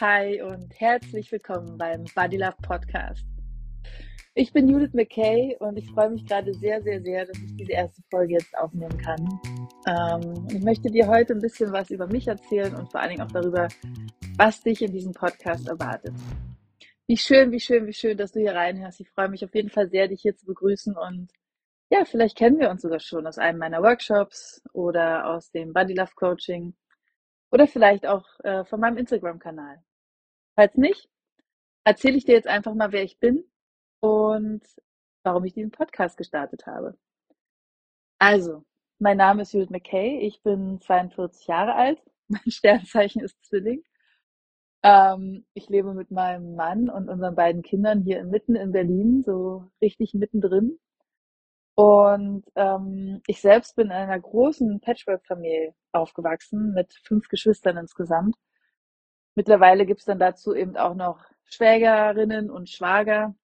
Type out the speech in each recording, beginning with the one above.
Hi und herzlich willkommen beim Body Love Podcast. Ich bin Judith McKay und ich freue mich gerade sehr, sehr, sehr, dass ich diese erste Folge jetzt aufnehmen kann. Ähm, ich möchte dir heute ein bisschen was über mich erzählen und vor allen Dingen auch darüber, was dich in diesem Podcast erwartet. Wie schön, wie schön, wie schön, dass du hier reinhörst. Ich freue mich auf jeden Fall sehr, dich hier zu begrüßen und ja, vielleicht kennen wir uns sogar schon aus einem meiner Workshops oder aus dem Body Love Coaching oder vielleicht auch äh, von meinem Instagram-Kanal. Falls nicht, erzähle ich dir jetzt einfach mal, wer ich bin und warum ich diesen Podcast gestartet habe. Also, mein Name ist Judith McKay, ich bin 42 Jahre alt, mein Sternzeichen ist Zwilling. Ähm, ich lebe mit meinem Mann und unseren beiden Kindern hier mitten in Berlin, so richtig mittendrin. Und ähm, ich selbst bin in einer großen Patchwork-Familie aufgewachsen mit fünf Geschwistern insgesamt. Mittlerweile gibt's dann dazu eben auch noch Schwägerinnen und Schwager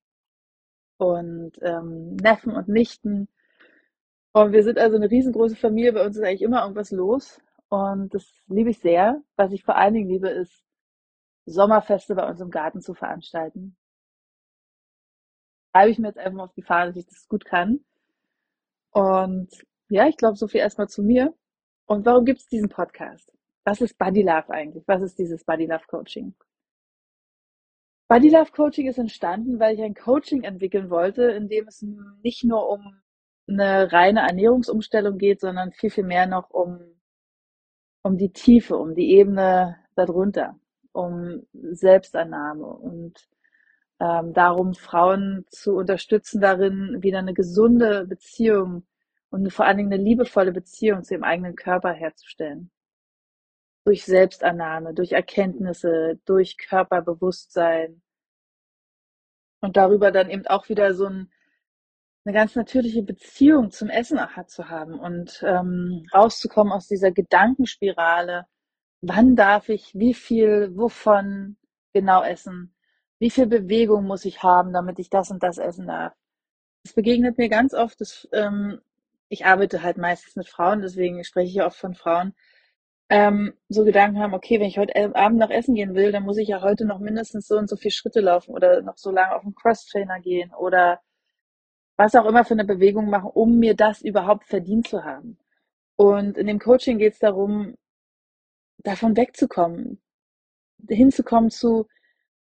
und ähm, Neffen und Nichten. Und wir sind also eine riesengroße Familie. Bei uns ist eigentlich immer irgendwas los. Und das liebe ich sehr. Was ich vor allen Dingen liebe, ist Sommerfeste bei uns im Garten zu veranstalten. Schreibe ich mir jetzt einfach mal auf die Fahne, dass ich das gut kann. Und ja, ich glaube, so viel erstmal zu mir. Und warum gibt es diesen Podcast? Was ist Body Love eigentlich? Was ist dieses Body Love Coaching? Body Love Coaching ist entstanden, weil ich ein Coaching entwickeln wollte, in dem es nicht nur um eine reine Ernährungsumstellung geht, sondern viel, viel mehr noch um, um die Tiefe, um die Ebene darunter, um Selbstannahme und ähm, darum, Frauen zu unterstützen darin, wieder eine gesunde Beziehung und vor allen Dingen eine liebevolle Beziehung zu ihrem eigenen Körper herzustellen. Durch Selbstannahme, durch Erkenntnisse, durch Körperbewusstsein. Und darüber dann eben auch wieder so ein, eine ganz natürliche Beziehung zum Essen zu haben und ähm, rauszukommen aus dieser Gedankenspirale. Wann darf ich wie viel, wovon genau essen? wie viel Bewegung muss ich haben, damit ich das und das essen darf. Es begegnet mir ganz oft, dass, ähm, ich arbeite halt meistens mit Frauen, deswegen spreche ich oft von Frauen, ähm, so Gedanken haben, okay, wenn ich heute Abend noch essen gehen will, dann muss ich ja heute noch mindestens so und so viele Schritte laufen oder noch so lange auf einen Cross-Trainer gehen oder was auch immer für eine Bewegung machen, um mir das überhaupt verdient zu haben. Und in dem Coaching geht es darum, davon wegzukommen, hinzukommen zu,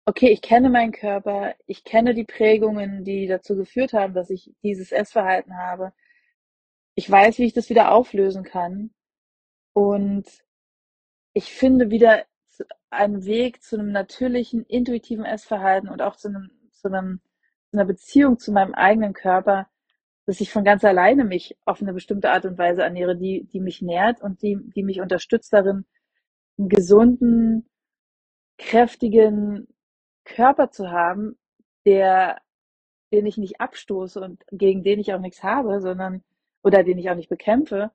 okay, ich kenne meinen Körper, ich kenne die Prägungen, die dazu geführt haben, dass ich dieses Essverhalten habe. Ich weiß, wie ich das wieder auflösen kann. Und ich finde wieder einen Weg zu einem natürlichen, intuitiven Essverhalten und auch zu, einem, zu, einem, zu einer Beziehung zu meinem eigenen Körper, dass ich von ganz alleine mich auf eine bestimmte Art und Weise ernähre, die, die mich nährt und die, die mich unterstützt darin, einen gesunden, kräftigen, Körper zu haben, der, den ich nicht abstoße und gegen den ich auch nichts habe, sondern, oder den ich auch nicht bekämpfe,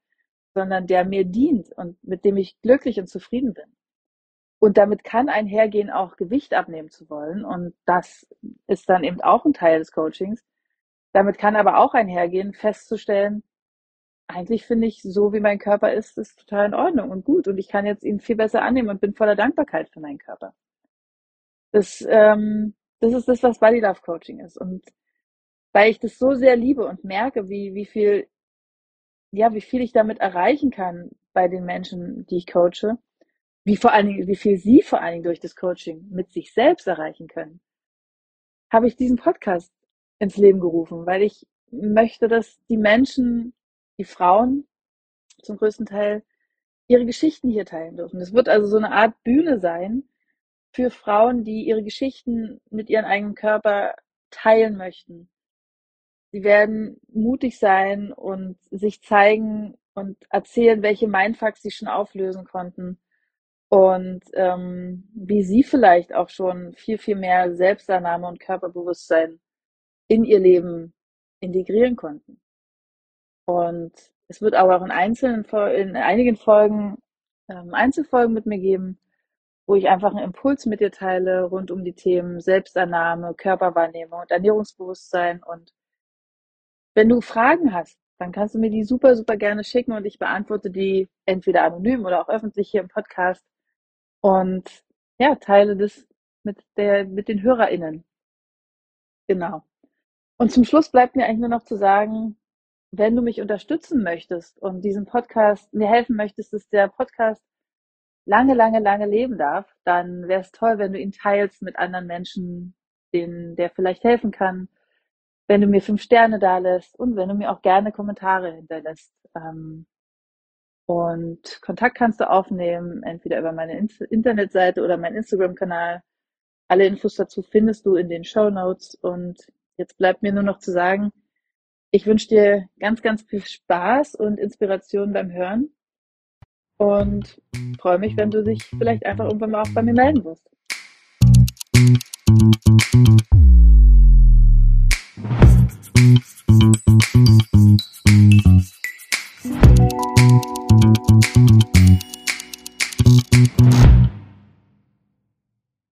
sondern der mir dient und mit dem ich glücklich und zufrieden bin. Und damit kann einhergehen, auch Gewicht abnehmen zu wollen. Und das ist dann eben auch ein Teil des Coachings. Damit kann aber auch einhergehen, festzustellen, eigentlich finde ich, so wie mein Körper ist, ist total in Ordnung und gut. Und ich kann jetzt ihn viel besser annehmen und bin voller Dankbarkeit für meinen Körper. Das, ähm, das ist das, was Body Love Coaching ist. Und weil ich das so sehr liebe und merke, wie, wie viel, ja, wie viel ich damit erreichen kann bei den Menschen, die ich coache, wie vor allen Dingen, wie viel sie vor allen Dingen durch das Coaching mit sich selbst erreichen können, habe ich diesen Podcast ins Leben gerufen, weil ich möchte, dass die Menschen, die Frauen zum größten Teil ihre Geschichten hier teilen dürfen. Es wird also so eine Art Bühne sein, für Frauen, die ihre Geschichten mit ihrem eigenen Körper teilen möchten. Sie werden mutig sein und sich zeigen und erzählen, welche Mindfucks sie schon auflösen konnten und ähm, wie sie vielleicht auch schon viel, viel mehr Selbstannahme und Körperbewusstsein in ihr Leben integrieren konnten. Und es wird aber auch in einzelnen, in einigen Folgen ähm, Einzelfolgen mit mir geben, wo ich einfach einen Impuls mit dir teile rund um die Themen Selbstannahme, Körperwahrnehmung und Ernährungsbewusstsein. Und wenn du Fragen hast, dann kannst du mir die super, super gerne schicken und ich beantworte die entweder anonym oder auch öffentlich hier im Podcast. Und ja, teile das mit der mit den HörerInnen. Genau. Und zum Schluss bleibt mir eigentlich nur noch zu sagen, wenn du mich unterstützen möchtest und diesen Podcast mir helfen möchtest, dass der Podcast lange, lange, lange leben darf, dann wäre es toll, wenn du ihn teilst mit anderen Menschen, denen der vielleicht helfen kann, wenn du mir fünf Sterne da lässt und wenn du mir auch gerne Kommentare hinterlässt. Ähm, und Kontakt kannst du aufnehmen, entweder über meine Internetseite oder meinen Instagram-Kanal. Alle Infos dazu findest du in den Show Notes. Und jetzt bleibt mir nur noch zu sagen, ich wünsche dir ganz, ganz viel Spaß und Inspiration beim Hören und freue mich, wenn du dich vielleicht einfach irgendwann mal auch bei mir melden wirst.